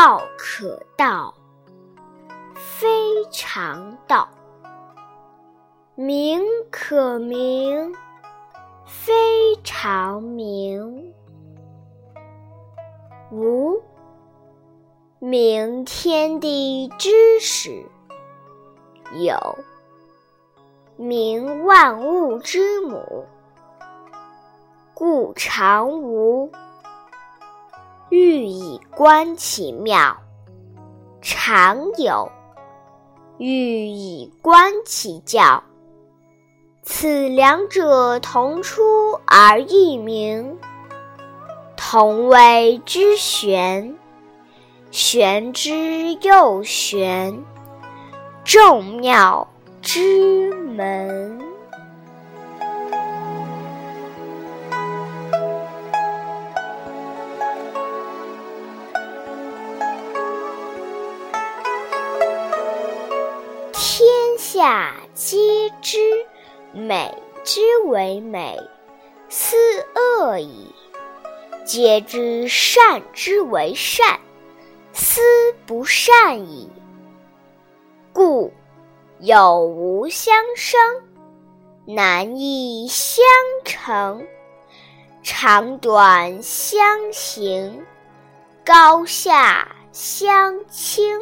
道可道，非常道；名可名，非常名。无名天地之始，有名万物之母。故常无，欲以观其妙；常有，欲以观其教。此两者，同出而异名，同谓之玄。玄之又玄，众妙之门。下皆知美之为美，斯恶已；皆知善之为善，斯不善已。故有无相生，难易相成，长短相形，高下相倾。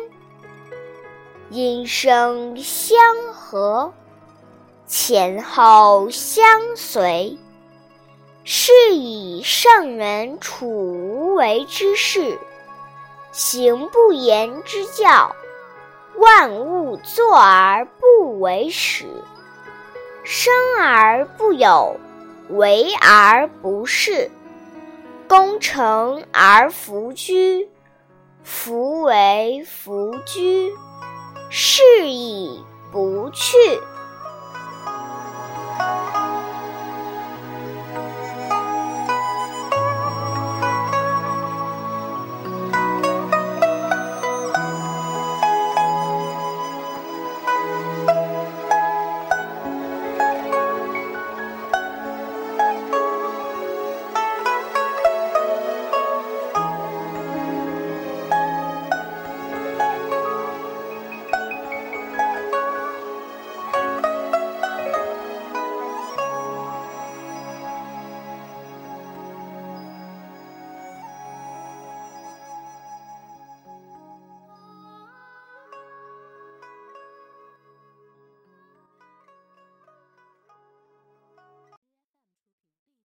音声相和，前后相随，是以圣人处无为之事，行不言之教。万物作而不为始，生而不有，为而不恃，功成而弗居，弗为弗居。是以不去。